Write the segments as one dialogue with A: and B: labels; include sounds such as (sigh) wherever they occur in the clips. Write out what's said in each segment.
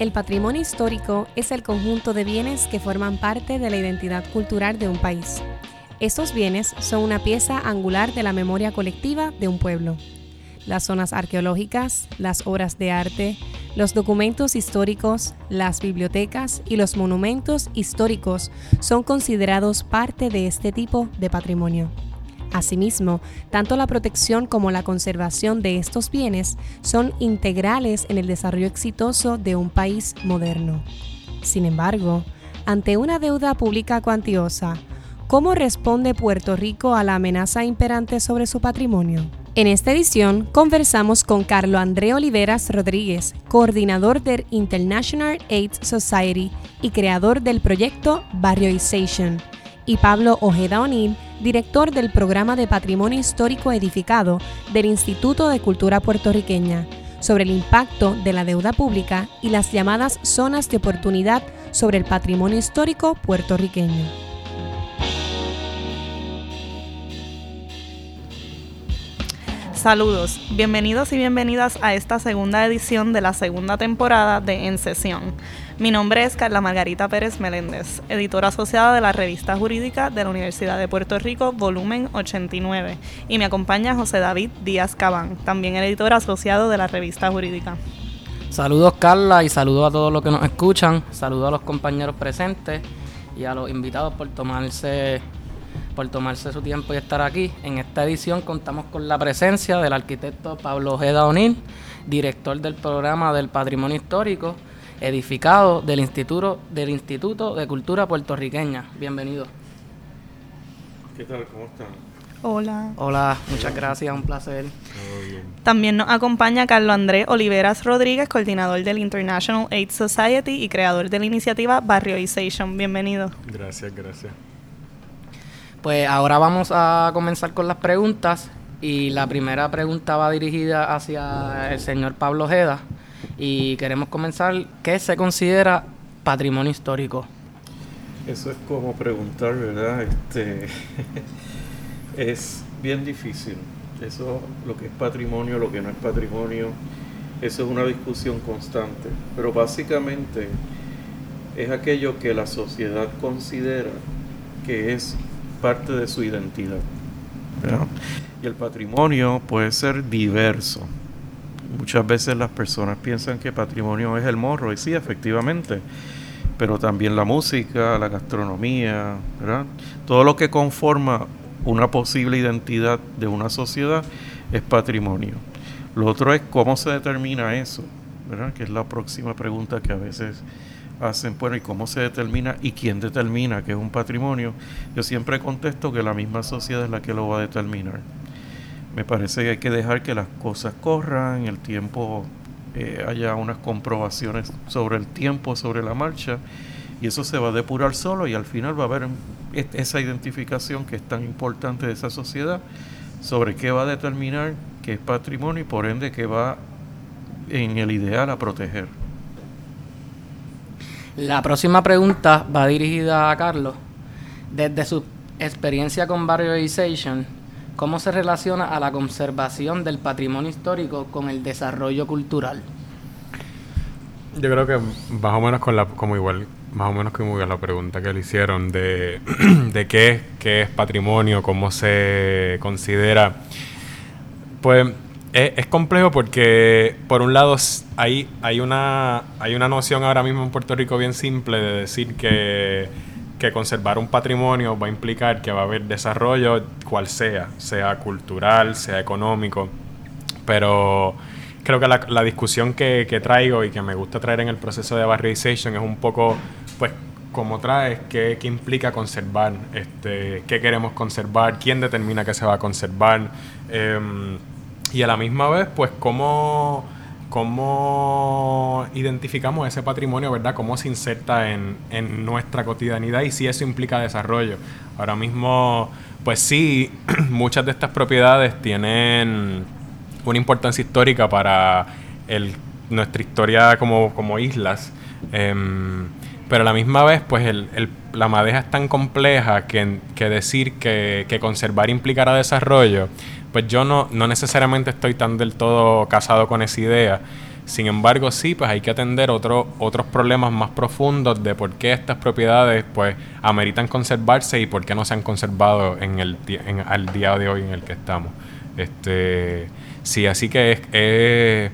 A: El patrimonio histórico es el conjunto de bienes que forman parte de la identidad cultural de un país. Estos bienes son una pieza angular de la memoria colectiva de un pueblo. Las zonas arqueológicas, las obras de arte, los documentos históricos, las bibliotecas y los monumentos históricos son considerados parte de este tipo de patrimonio. Asimismo, tanto la protección como la conservación de estos bienes son integrales en el desarrollo exitoso de un país moderno. Sin embargo, ante una deuda pública cuantiosa, ¿cómo responde Puerto Rico a la amenaza imperante sobre su patrimonio? En esta edición conversamos con Carlo André Oliveras Rodríguez, coordinador del International AIDS Society y creador del proyecto Barrioization, y Pablo Ojeda O'Neill, director del Programa de Patrimonio Histórico Edificado del Instituto de Cultura Puertorriqueña, sobre el impacto de la deuda pública y las llamadas zonas de oportunidad sobre el patrimonio histórico puertorriqueño.
B: Saludos, bienvenidos y bienvenidas a esta segunda edición de la segunda temporada de En Sesión. Mi nombre es Carla Margarita Pérez Meléndez, editora asociada de la revista jurídica de la Universidad de Puerto Rico, volumen 89, y me acompaña José David Díaz Cabán, también el editor asociado de la revista jurídica.
C: Saludos Carla y saludos a todos los que nos escuchan, saludos a los compañeros presentes y a los invitados por tomarse por tomarse su tiempo y estar aquí. En esta edición contamos con la presencia del arquitecto Pablo Ojeda O'Neill, director del programa del Patrimonio Histórico, edificado del Instituto, del Instituto de Cultura Puertorriqueña. Bienvenido.
D: ¿Qué tal? ¿Cómo están?
B: Hola.
C: Hola, muchas gracias, un placer.
B: También nos acompaña Carlos Andrés Oliveras Rodríguez, coordinador del International AIDS Society y creador de la iniciativa Barrioization. Bienvenido.
D: Gracias, gracias.
C: Pues ahora vamos a comenzar con las preguntas y la primera pregunta va dirigida hacia el señor Pablo Ojeda y queremos comenzar, ¿qué se considera patrimonio histórico?
D: Eso es como preguntar, ¿verdad? Este, (laughs) es bien difícil. Eso, lo que es patrimonio, lo que no es patrimonio, eso es una discusión constante. Pero básicamente es aquello que la sociedad considera que es parte de su identidad. Y el patrimonio puede ser diverso. Muchas veces las personas piensan que patrimonio es el morro, y sí, efectivamente, pero también la música, la gastronomía. Todo lo que conforma una posible identidad de una sociedad es patrimonio. Lo otro es cómo se determina eso, ¿verdad? Que es la próxima pregunta que a veces hacen, bueno, ¿y cómo se determina y quién determina que es un patrimonio? Yo siempre contesto que la misma sociedad es la que lo va a determinar. Me parece que hay que dejar que las cosas corran, el tiempo eh, haya unas comprobaciones sobre el tiempo, sobre la marcha, y eso se va a depurar solo y al final va a haber esa identificación que es tan importante de esa sociedad sobre qué va a determinar que es patrimonio y por ende qué va en el ideal a proteger.
C: La próxima pregunta va dirigida a Carlos. Desde su experiencia con Barrioization, ¿cómo se relaciona a la conservación del patrimonio histórico con el desarrollo cultural?
E: Yo creo que más o menos con la, como igual, más o menos como igual la pregunta que le hicieron de, (clears throat) de qué, qué es patrimonio, cómo se considera. Pues es, complejo porque, por un lado, hay, hay, una, hay una noción ahora mismo en Puerto Rico bien simple de decir que, conservar un patrimonio va a implicar que va a haber desarrollo, cual sea, sea cultural, sea económico. Pero creo que la, discusión que, que, traigo y que me gusta traer en el proceso de barriization es un poco, pues, como traes, qué, qué implica conservar, este, qué queremos conservar, quién determina que se va a conservar. Em, y a la misma vez, pues, cómo, cómo identificamos ese patrimonio, ¿verdad? Cómo se inserta en, en nuestra cotidianidad y si eso implica desarrollo. Ahora mismo, pues sí, (clears throat) muchas de estas propiedades tienen una importancia histórica para el, nuestra historia como, como islas. Em, pero a la misma vez, pues el, el, la madeja es tan compleja que, que decir que, que, conservar implicará desarrollo, pues yo no, no necesariamente estoy tan del todo casado con esa idea. Sin embargo, sí, pues hay que atender otros otros problemas más profundos de por qué estas propiedades pues ameritan conservarse y por qué no se han conservado en el en, al día de hoy en el que estamos. Este, sí, así que es, es,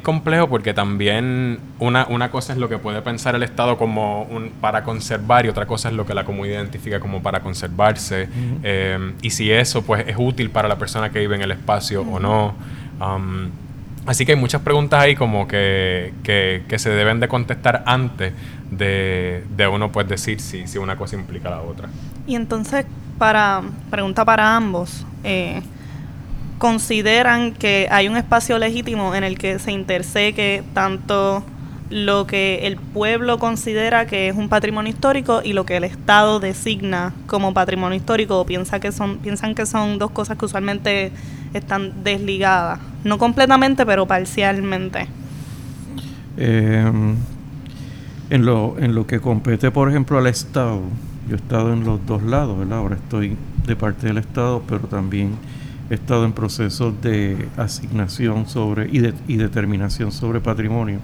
E: complejo porque también una, una, cosa es lo que puede pensar el Estado como un, para conservar y otra cosa es lo que la comunidad identifica como para conservarse. Eh, y si eso pues es útil para la persona que vive en el espacio o no. Um, Así que hay muchas preguntas ahí como que, que, se deben de contestar antes de, de uno pues decir si, si, una cosa implica la otra.
B: Y entonces, para pregunta para ambos, eh, ¿consideran que hay un espacio legítimo en el que se interseque tanto lo que el pueblo considera que es un patrimonio histórico y lo que el Estado designa como patrimonio histórico o piensa que son, piensan que son dos cosas que usualmente están desligadas? No completamente, pero parcialmente.
D: Em, en, lo, en lo que compete, por ejemplo, al Estado, yo he estado en los dos lados, ¿verdad? Ahora estoy de parte del Estado, pero también he estado en procesos de asignación sobre y, de, y determinación sobre patrimonio.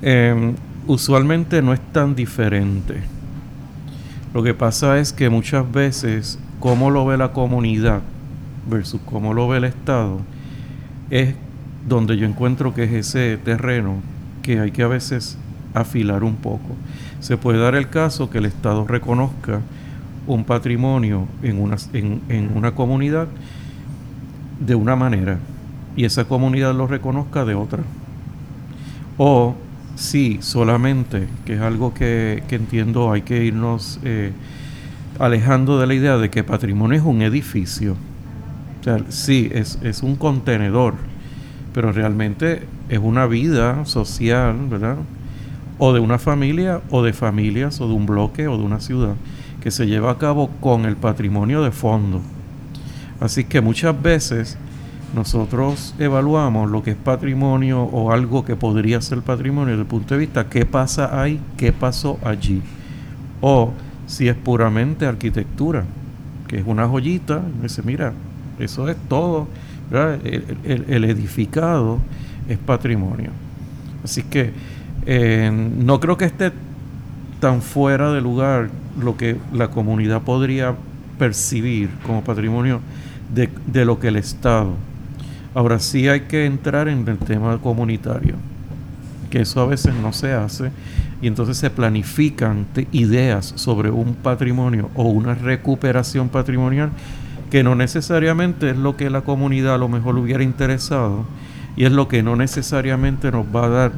D: Em, usualmente no es tan diferente. Lo que pasa es que muchas veces, cómo lo ve la comunidad versus cómo lo ve el Estado, es donde yo encuentro que es ese terreno que hay que a veces afilar un poco. Se puede dar el caso que el Estado reconozca un patrimonio en una, en, una comunidad de una manera y esa comunidad lo reconozca de otra. O si solamente, que es algo que, entiendo hay que irnos eh, alejando de la idea de que patrimonio es un edificio sí, es, es un contenedor, pero realmente es una vida social, ¿verdad? O de una familia, o de familias, o de un bloque, o de una ciudad, que se lleva a cabo con el patrimonio de fondo. Así que muchas veces nosotros evaluamos lo que es patrimonio o algo que podría ser patrimonio desde el punto de vista qué pasa ahí, qué pasó allí. O si es puramente arquitectura, que es una joyita, dice, mira, eso es todo. El, edificado es patrimonio. Así que eh, no creo que esté tan fuera de lugar lo que la comunidad podría percibir como patrimonio de, de lo que el Estado. Ahora sí hay que entrar en el tema comunitario, que eso a veces no se hace y entonces se planifican ideas sobre un patrimonio o una recuperación patrimonial que no necesariamente es lo que la comunidad a lo mejor hubiera interesado y es lo que no necesariamente nos va a dar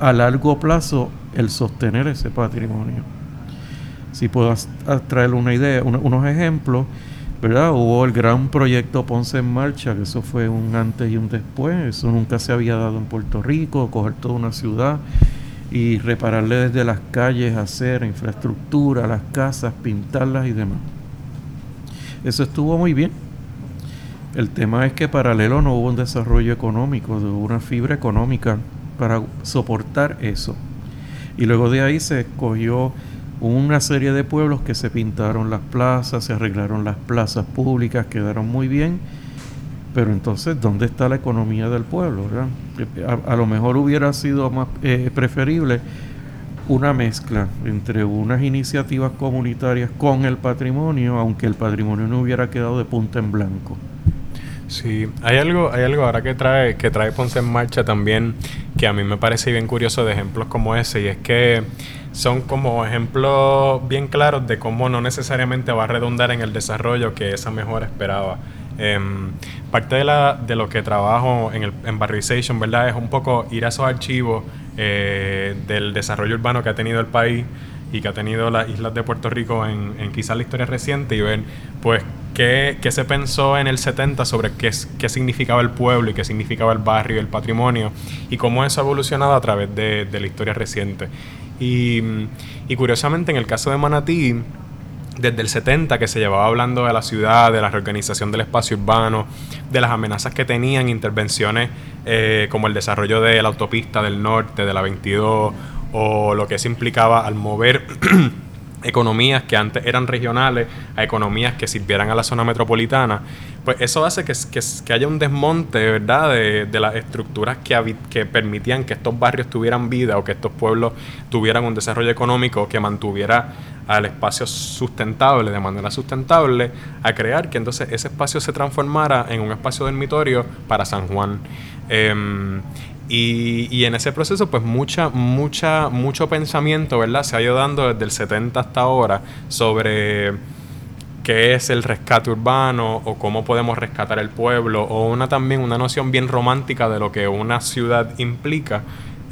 D: a largo plazo el sostener ese patrimonio. Si puedo traer una idea, unos ejemplos, ¿verdad? Hubo el gran proyecto Ponce en Marcha, que eso fue un antes y un después, eso nunca se había dado en Puerto Rico, coger toda una ciudad y repararle desde las calles, hacer infraestructura, las casas, pintarlas y demás. Eso estuvo muy bien. El tema es que paralelo no hubo un desarrollo económico, hubo una fibra económica para soportar eso. Y luego de ahí se escogió una serie de pueblos que se pintaron las plazas, se arreglaron las plazas públicas, quedaron muy bien. Pero entonces, ¿dónde está la economía del pueblo? A, lo mejor hubiera sido más eh, preferible una mezcla entre unas iniciativas comunitarias con el patrimonio, aunque el patrimonio no hubiera quedado de punta en blanco.
E: Sí, hay algo, hay algo ahora que trae, que trae Ponce en marcha también, que a mí me parece bien curioso de ejemplos como ese, y es que son como ejemplos bien claros de cómo no necesariamente va a redundar en el desarrollo que esa mejora esperaba. Em, parte de, la, de lo que trabajo en, el, en Barrization, ¿verdad? Es un poco ir a esos archivos eh, del desarrollo urbano que ha tenido el país y que ha tenido las islas de Puerto Rico en, en quizás la historia reciente y ver pues qué, se pensó en el 70 sobre qué, qué significaba el pueblo y qué significaba el barrio y el patrimonio y cómo eso ha evolucionado a través de, de la historia reciente. Y, y curiosamente en el caso de Manatí, desde el 70 que se llevaba hablando de la ciudad, de la reorganización del espacio urbano, de las amenazas que tenían intervenciones eh, como el desarrollo de la autopista del norte, de la 22, o lo que se implicaba al mover economías que antes eran regionales a economías que sirvieran a la zona metropolitana, pues eso hace que, que, haya un desmonte, ¿verdad?, de, de las estructuras que, que permitían que estos barrios tuvieran vida o que estos pueblos tuvieran un desarrollo económico que mantuviera al espacio sustentable, de manera sustentable, a crear que entonces ese espacio se transformara en un espacio dormitorio para San Juan. Em, y, y, en ese proceso, pues mucha, mucha, mucho pensamiento, ¿verdad? Se ha ido dando desde el 70 hasta ahora sobre qué es el rescate urbano o cómo podemos rescatar el pueblo o una también una noción bien romántica de lo que una ciudad implica.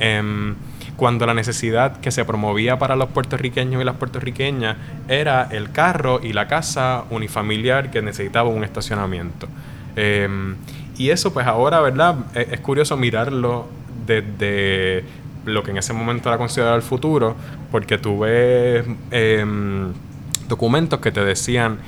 E: Em, cuando la necesidad que se promovía para los puertorriqueños y las puertorriqueñas era el carro y la casa unifamiliar que necesitaba un estacionamiento. Em, y eso pues ahora, ¿verdad? Es, curioso mirarlo desde lo que en ese momento era considerado el futuro, porque tuve em, documentos que te decían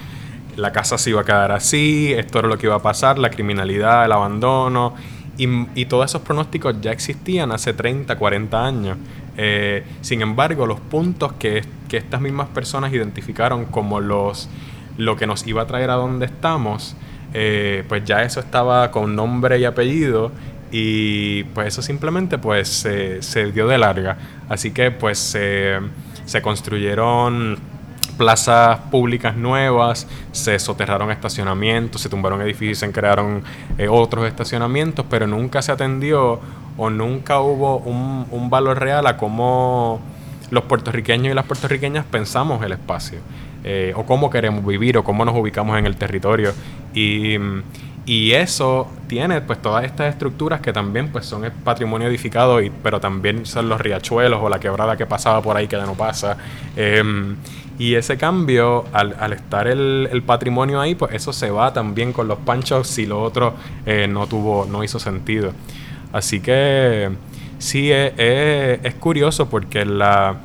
E: la casa se iba a quedar así, esto era lo que iba a pasar, la criminalidad, el abandono, y, todos esos pronósticos ya existían hace 30, 40 años. Eh, sin embargo, los puntos que, que, estas mismas personas identificaron como los, lo que nos iba a traer a donde estamos, eh, pues ya eso estaba con nombre y apellido y pues eso simplemente pues se dio de larga. Así que pues se construyeron plazas públicas nuevas, se soterraron estacionamientos, se tumbaron edificios, se crearon eh, otros estacionamientos, pero nunca se atendió o nunca hubo un, un valor real a cómo los puertorriqueños y las puertorriqueñas pensamos el espacio. Eh, o cómo queremos vivir o cómo nos ubicamos en el territorio. Y, y eso tiene pues todas estas estructuras que también pues son el patrimonio edificado, y, pero también son los riachuelos o la quebrada que pasaba por ahí que ya no pasa. Em, y ese cambio, al, al estar el, el, patrimonio ahí, pues eso se va también con los panchos si lo otro eh, no tuvo, no hizo sentido. Así que sí, es, es curioso porque la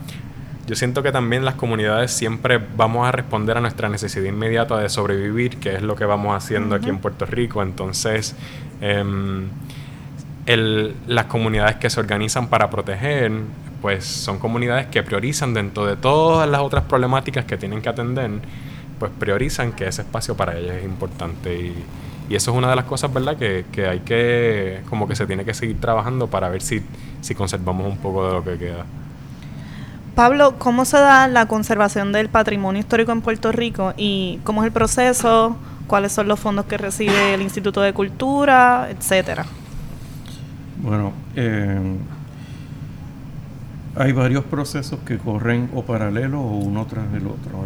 E: yo siento que también las comunidades siempre vamos a responder a nuestra necesidad inmediata de sobrevivir, que es lo que vamos haciendo aquí en Puerto Rico. Entonces, em, las comunidades que se organizan para proteger, pues son comunidades que priorizan dentro de todas las otras problemáticas que tienen que atender, pues priorizan que ese espacio para ellas es importante. Y, y eso es una de las cosas, ¿verdad?, que, que, hay que, como que se tiene que seguir trabajando para ver si, si conservamos un poco de lo que queda.
B: Pablo, ¿cómo se da la conservación del patrimonio histórico en Puerto Rico y cómo es el proceso? ¿Cuáles son los fondos que recibe el Instituto de Cultura, etcétera?
D: Bueno, eh, hay varios procesos que corren o paralelos o uno tras el otro.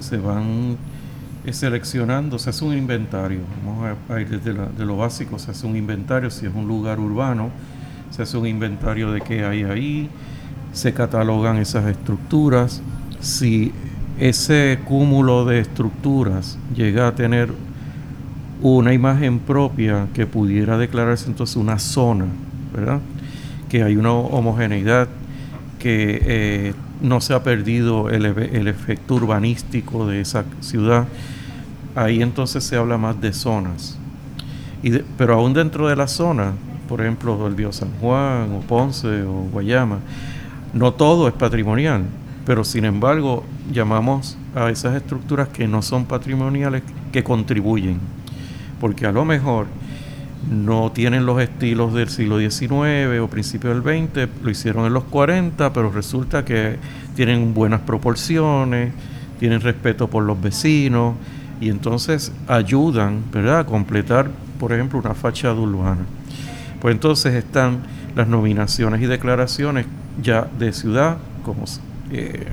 D: Se van eh, seleccionando, se hace un inventario, vamos a ir desde de lo básico, se hace un inventario, si es un lugar urbano, se hace un inventario de qué hay ahí, se catalogan esas estructuras. Si ese cúmulo de estructuras llega a tener una imagen propia que pudiera declararse entonces una zona, ¿verdad? Que hay una homogeneidad, que eh, no se ha perdido el, efecto urbanístico de esa ciudad, ahí entonces se habla más de zonas. Y pero aún dentro de la zona, por ejemplo, el Bio San Juan o Ponce o Guayama, no todo es patrimonial, pero sin embargo llamamos a esas estructuras que no son patrimoniales que contribuyen, porque a lo mejor no tienen los estilos del siglo XIX o principio del XX, lo hicieron en los 40, pero resulta que tienen buenas proporciones, tienen respeto por los vecinos y entonces ayudan ¿verdad? a completar, por ejemplo, una fachada urbana. Pues entonces están las nominaciones y declaraciones ya de ciudad como eh,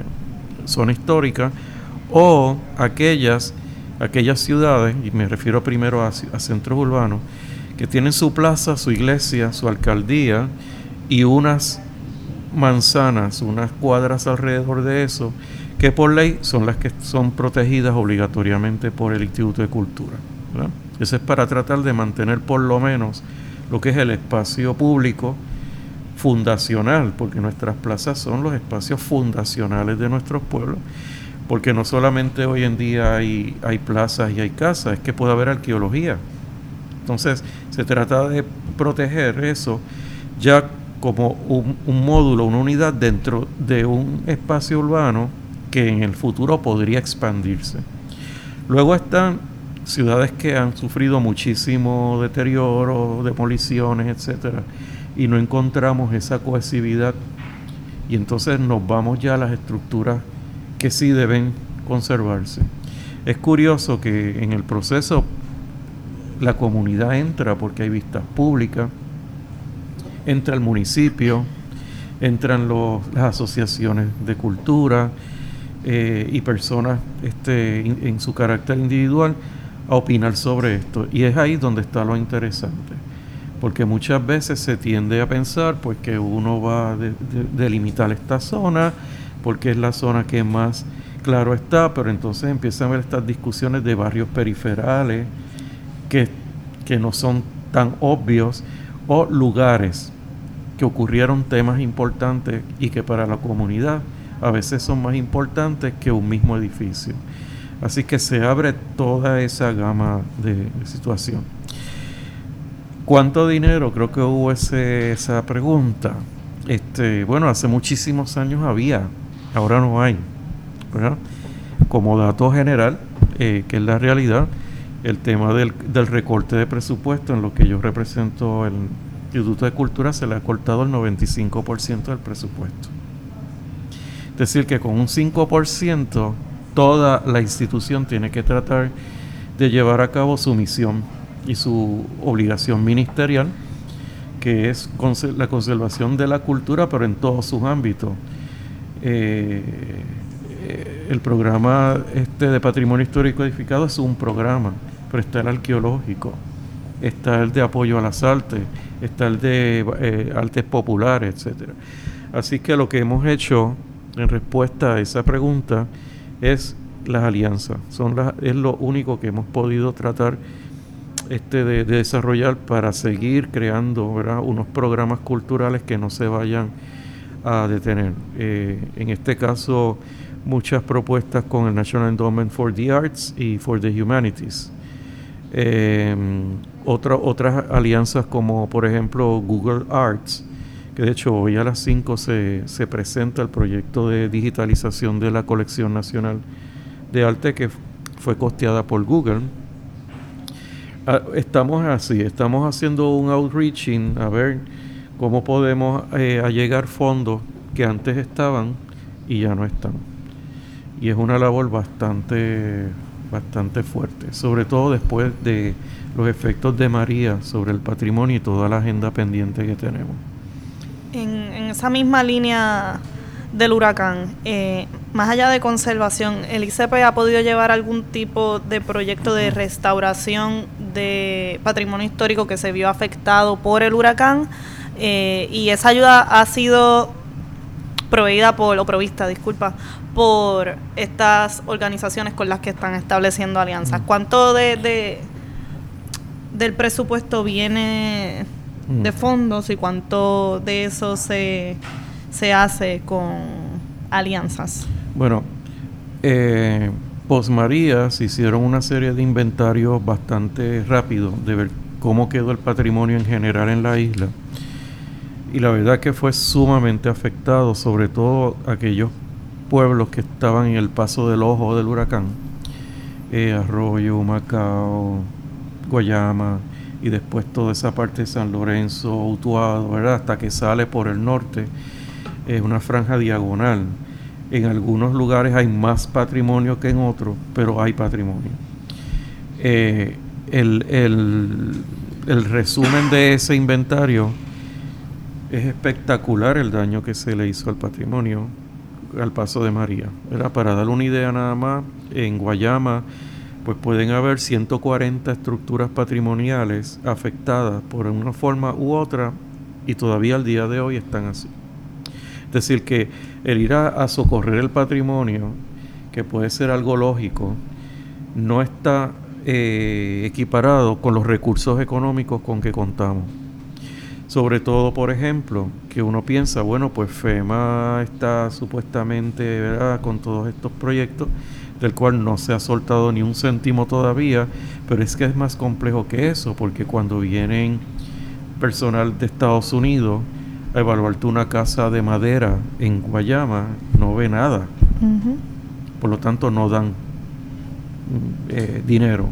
D: zona histórica o aquellas, aquellas ciudades, y me refiero primero a, a centros urbanos, que tienen su plaza, su iglesia, su alcaldía y unas manzanas, unas cuadras alrededor de eso, que por ley son las que son protegidas obligatoriamente por el Instituto de Cultura. Eso es para tratar de mantener por lo menos lo que es el espacio público fundacional, porque nuestras plazas son los espacios fundacionales de nuestros pueblos, porque no solamente hoy en día hay, hay plazas y hay casas, es que puede haber arqueología. Entonces, se trata de proteger eso ya como un, módulo, una unidad dentro de un espacio urbano que en el futuro podría expandirse. Luego están ciudades que han sufrido muchísimo deterioro, demoliciones, etcétera, y no encontramos esa cohesividad y entonces nos vamos ya a las estructuras que sí deben conservarse. Es curioso que en el proceso la comunidad entra porque hay vistas públicas, entra el municipio, entran las asociaciones de cultura eh, y personas este, en su carácter individual a opinar sobre esto. Y es ahí donde está lo interesante porque muchas veces se tiende a pensar pues que uno va a delimitar esta zona porque es la zona que más claro está, pero entonces empiezan a ver estas discusiones de barrios periferales que, que no son tan obvios o lugares que ocurrieron temas importantes y que para la comunidad a veces son más importantes que un mismo edificio. Así que se abre toda esa gama de situación. ¿Cuánto dinero? Creo que hubo ese, esa pregunta. Este, bueno, hace muchísimos años había, ahora no hay. Como dato general, eh, que es la realidad, el tema del, del, recorte de presupuesto en lo que yo represento el Instituto de Cultura se le ha cortado el 95% del presupuesto. Es decir, que con un 5% toda la institución tiene que tratar de llevar a cabo su misión y su obligación ministerial, que es la conservación de la cultura, pero en todos sus ámbitos. Eh, el programa este de patrimonio histórico edificado es un programa, pero está el arqueológico, está el de apoyo a las artes, está el de eh, artes populares, etcétera. Así que lo que hemos hecho en respuesta a esa pregunta es las alianzas. Son es lo único que hemos podido tratar este, de, desarrollar para seguir creando unos programas culturales que no se vayan a detener. Eh, en este caso, muchas propuestas con el National Endowment for the Arts y for the Humanities. Eh, otras alianzas como por ejemplo Google Arts, que de hecho hoy a las 5 se, se presenta el proyecto de digitalización de la colección nacional de arte que fue costeada por Google estamos así, estamos haciendo un outreaching a ver cómo podemos eh, allegar fondos que antes estaban y ya no están. Y es una labor bastante, bastante fuerte, sobre todo después de los efectos de María sobre el patrimonio y toda la agenda pendiente que tenemos.
B: En, en esa misma línea del huracán, eh, más allá de conservación, ¿el ICP ha podido llevar algún tipo de proyecto de restauración de patrimonio histórico que se vio afectado por el huracán? Eh, y esa ayuda ha sido proveída por, o provista, disculpa, por estas organizaciones con las que están estableciendo alianzas. ¿Cuánto de, del presupuesto viene de fondos y cuánto de eso se se hace con alianzas?
D: Bueno, eh, María se hicieron una serie de inventarios bastante rápidos de ver cómo quedó el patrimonio en general en la isla. Y la verdad que fue sumamente afectado, sobre todo aquellos pueblos que estaban en el paso del ojo del huracán. Eh, Arroyo, Macao, Guayama y después toda esa parte de San Lorenzo, Utuado, ¿verdad? Hasta que sale por el norte es una franja diagonal. En algunos lugares hay más patrimonio que en otros, pero hay patrimonio. Eh, el, el, resumen de ese inventario es espectacular el daño que se le hizo al patrimonio al paso de María. Era para dar una idea nada más, en Guayama pues pueden haber 140 estructuras patrimoniales afectadas por una forma u otra y todavía al día de hoy están así. Es decir, que el ir a, socorrer el patrimonio, que puede ser algo lógico, no está eh, equiparado con los recursos económicos con que contamos. Sobre todo, por ejemplo, que uno piensa, bueno, pues FEMA está supuestamente con todos estos proyectos, del cual no se ha soltado ni un céntimo todavía, pero es que es más complejo que eso, porque cuando vienen personal de Estados Unidos, a evaluarte una casa de madera en Guayama, no ve nada. por lo tanto no dan eh, dinero.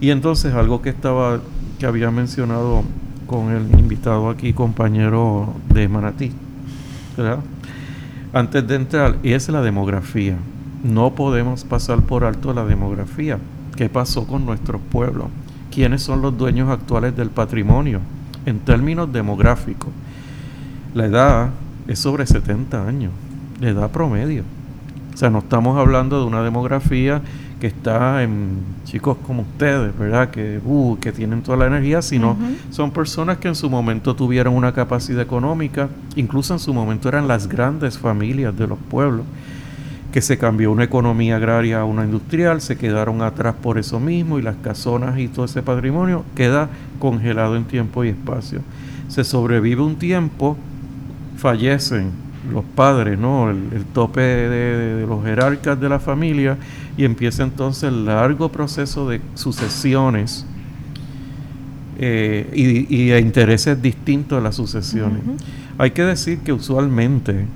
D: Y entonces algo que estaba, que había mencionado con el invitado aquí, compañero de Manatí, ¿verdad? Antes de entrar, y es la demografía. No podemos pasar por alto la demografía. ¿Qué pasó con nuestros pueblos? ¿Quiénes son los dueños actuales del patrimonio? En términos demográficos, la edad es sobre 70 años, la edad promedio. O sea, no estamos hablando de una demografía que está en chicos como ustedes, ¿verdad? Que, uh, que tienen toda la energía, sino son personas que en su momento tuvieron una capacidad económica, incluso en su momento eran las grandes familias de los pueblos, que se cambió una economía agraria a una industrial, se quedaron atrás por eso mismo y las casonas y todo ese patrimonio queda congelado en tiempo y espacio. Se sobrevive un tiempo, fallecen los padres, ¿no? El, tope de, los jerarcas de la familia y empieza entonces el largo proceso de sucesiones eh, y, intereses distintos de las sucesiones. Hay que decir que usualmente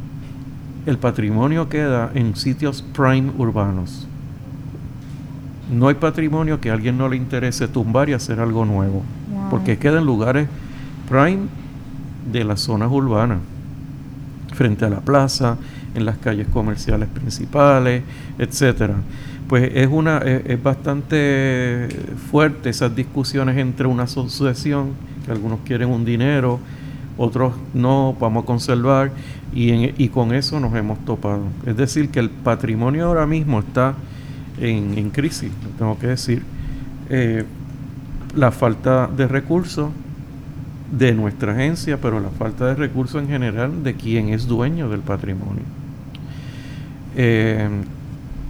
D: el patrimonio queda en sitios prime urbanos. No hay patrimonio que a alguien no le interese tumbar y hacer algo nuevo, porque queda en lugares prime de las zonas urbanas frente a la plaza, en las calles comerciales principales, etcétera. Pues es una es, bastante fuerte esas discusiones entre una asociación que algunos quieren un dinero, otros no, vamos a conservar y, y con eso nos hemos topado. Es decir, que el patrimonio ahora mismo está en, en crisis, tengo que decir. Eh, la falta de recursos, de nuestra agencia, pero la falta de recursos en general de quien es dueño del patrimonio. Eh,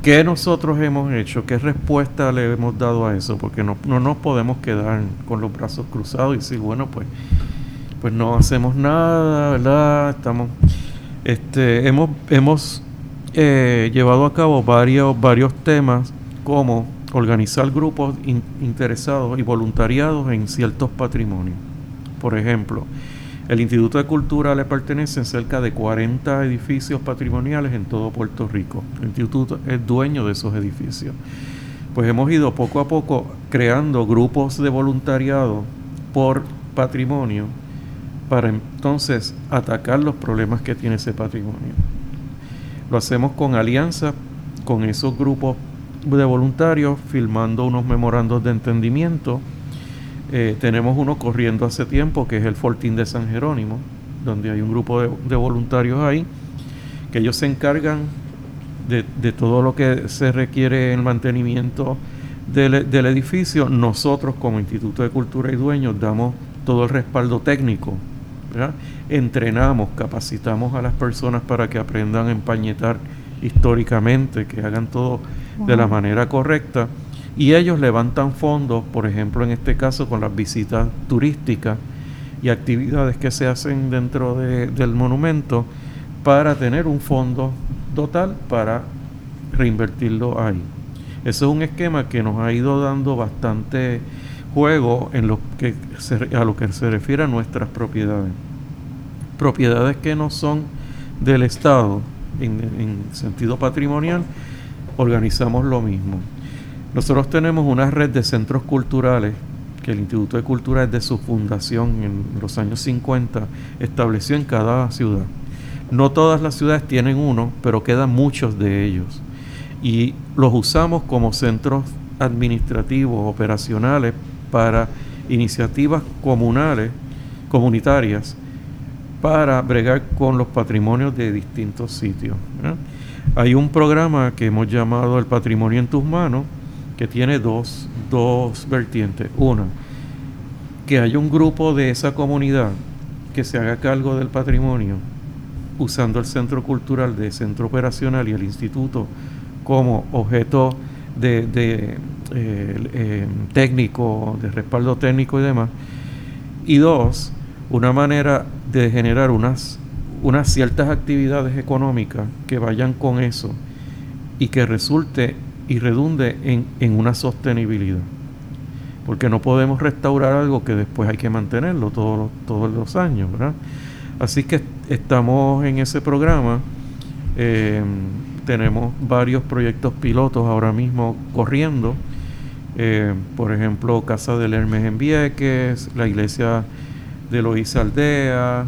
D: ¿Qué nosotros hemos hecho? ¿Qué respuesta le hemos dado a eso? Porque no, no, nos podemos quedar con los brazos cruzados y decir, bueno, pues, pues no hacemos nada, ¿verdad? Estamos, este, hemos, hemos eh, llevado a cabo varios, varios temas como organizar grupos interesados y voluntariados en ciertos patrimonios. Por ejemplo, el Instituto de Cultura le pertenecen cerca de 40 edificios patrimoniales en todo Puerto Rico. El instituto es dueño de esos edificios. Pues hemos ido poco a poco creando grupos de voluntariado por patrimonio para entonces atacar los problemas que tiene ese patrimonio. Lo hacemos con alianza con esos grupos de voluntarios, filmando unos memorandos de entendimiento eh, tenemos uno corriendo hace tiempo, que es el Fortín de San Jerónimo, donde hay un grupo de, voluntarios ahí, que ellos se encargan de, todo lo que se requiere en el mantenimiento del, edificio. Nosotros, como Instituto de Cultura y Dueños, damos todo el respaldo técnico. Entrenamos, capacitamos a las personas para que aprendan a empañetar históricamente, que hagan todo de la manera correcta y ellos levantan fondos, por ejemplo, en este caso con las visitas turísticas y actividades que se hacen dentro del monumento para tener un fondo total para reinvertirlo ahí. Eso es un esquema que nos ha ido dando bastante juego en lo que a lo que se refiere a nuestras propiedades. Propiedades que no son del Estado en sentido patrimonial, organizamos lo mismo. Nosotros tenemos una red de centros culturales que el Instituto de Cultura desde su fundación en los años 50 estableció en cada ciudad. No todas las ciudades tienen uno, pero quedan muchos de ellos. Y los usamos como centros administrativos, operacionales, para iniciativas comunales, comunitarias, para bregar con los patrimonios de distintos sitios. Hay un programa que hemos llamado El Patrimonio en tus manos, que tiene dos, dos vertientes. Una, que haya un grupo de esa comunidad que se haga cargo del patrimonio usando el centro cultural de centro operacional y el instituto como objeto de, eh, eh, técnico, de respaldo técnico y demás. Y dos, una manera de generar unas, unas ciertas actividades económicas que vayan con eso y que resulte y redunde en, una sostenibilidad. Porque no podemos restaurar algo que después hay que mantenerlo todos, todos los años, ¿verdad? Así que estamos en ese programa. Eh, tenemos varios proyectos pilotos ahora mismo corriendo. Eh, por ejemplo, Casa del Hermes en Vieques, la iglesia de Loíza Aldea,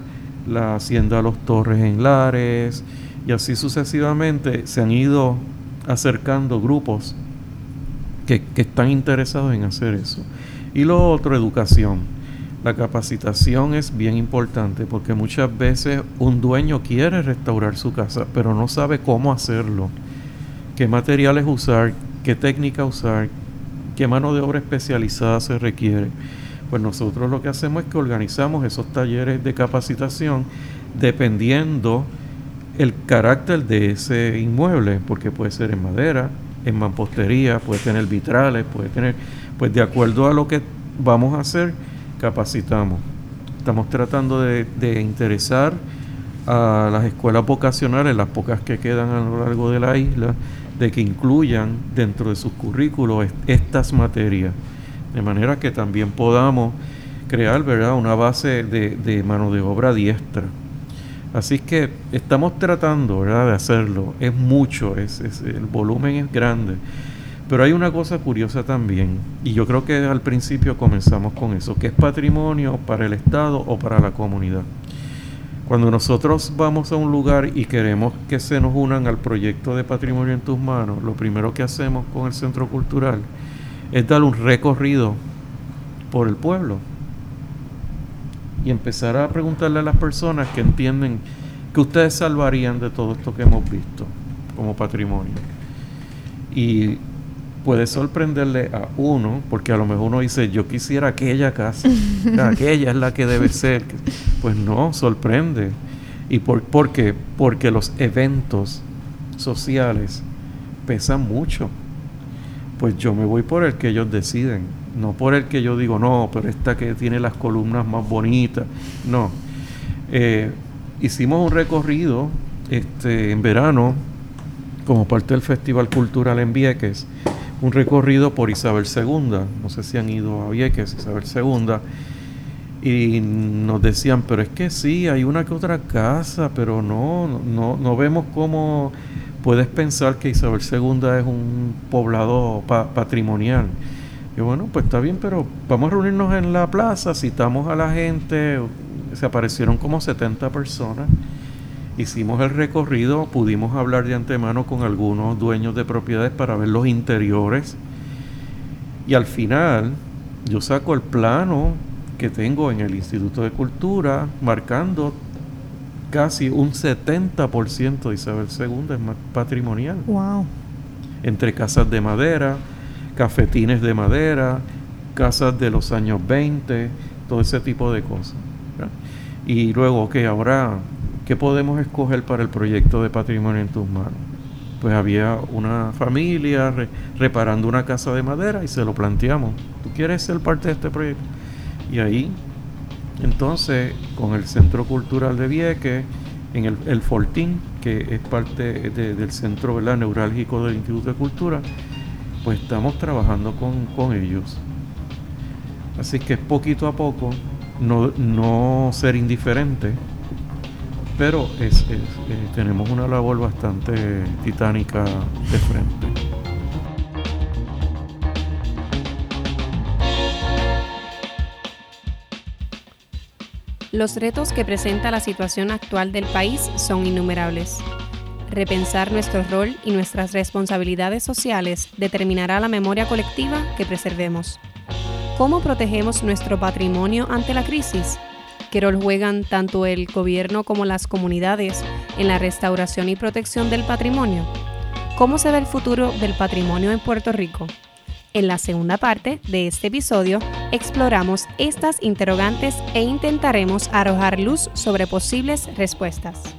D: la Hacienda Los Torres en Lares, y así sucesivamente se han ido acercando grupos que, que están interesados en hacer eso. Y lo otro, educación. La capacitación es bien importante porque muchas veces un dueño quiere restaurar su casa, pero no sabe cómo hacerlo, qué materiales usar, qué técnica usar, qué mano de obra especializada se requiere. Pues nosotros lo que hacemos es que organizamos esos talleres de capacitación dependiendo el carácter de ese inmueble, porque puede ser en madera, en mampostería, puede tener vitrales, puede tener, pues de acuerdo a lo que vamos a hacer, capacitamos. Estamos tratando de, de interesar a las escuelas vocacionales, las pocas que quedan a lo largo de la isla, de que incluyan dentro de sus currículos estas materias, de manera que también podamos crear ¿verdad? una base de, de mano de obra diestra. Así que estamos tratando ¿verdad? de hacerlo, es mucho, es, es, el volumen es grande, pero hay una cosa curiosa también, y yo creo que al principio comenzamos con eso, que es patrimonio para el Estado o para la comunidad. Cuando nosotros vamos a un lugar y queremos que se nos unan al proyecto de Patrimonio en tus manos, lo primero que hacemos con el Centro Cultural es dar un recorrido por el pueblo y empezar a preguntarle a las personas que entienden que ustedes salvarían de todo esto que hemos visto como patrimonio. Y puede sorprenderle a uno, porque a lo mejor uno dice, yo quisiera aquella casa, (laughs) aquella es la que debe ser. Pues no, sorprende. ¿Y por, por qué? Porque los eventos sociales pesan mucho. Pues yo me voy por el que ellos deciden, no por el que yo digo, no, pero esta que tiene las columnas más bonitas. No. Eh, hicimos un recorrido este, en verano como parte del Festival Cultural en Vieques un recorrido por Isabel II. No sé si han ido a Vieques, Isabel II. Y nos decían, pero es que sí, hay una que otra casa, pero no, no, no vemos cómo puedes pensar que Isabel II es un poblado patrimonial. Y bueno, pues está bien, pero vamos a reunirnos en la plaza, citamos a la gente, se aparecieron como 70 personas Hicimos el recorrido, pudimos hablar de antemano con algunos dueños de propiedades para ver los interiores. Y al final yo saco el plano que tengo en el Instituto de Cultura marcando casi un 70% de Isabel II es patrimonial.
B: Wow.
D: Entre casas de madera, cafetines de madera, casas de los años 20, todo ese tipo de cosas. Y luego, que ahora ¿qué podemos escoger para el proyecto de patrimonio en tus manos? Pues había una familia reparando una casa de madera y se lo planteamos. ¿Tú quieres ser parte de este proyecto? Y ahí, entonces, con el Centro Cultural de Vieques, en el, el Fortín, que es parte del centro neurálgico del Instituto de Cultura, pues estamos trabajando con, con ellos. Así que poquito a poco, no, no ser indiferente pero es, eh, tenemos una labor bastante titánica de frente.
A: Los retos que presenta la situación actual del país son innumerables. Repensar nuestro rol y nuestras responsabilidades sociales determinará la memoria colectiva que preservemos. ¿Cómo protegemos nuestro patrimonio ante la crisis? ¿Qué rol juegan tanto el gobierno como las comunidades en la restauración y protección del patrimonio? ¿Cómo se ve el futuro del patrimonio en Puerto Rico? En la segunda parte de este episodio exploramos estas interrogantes e intentaremos arrojar luz sobre posibles respuestas.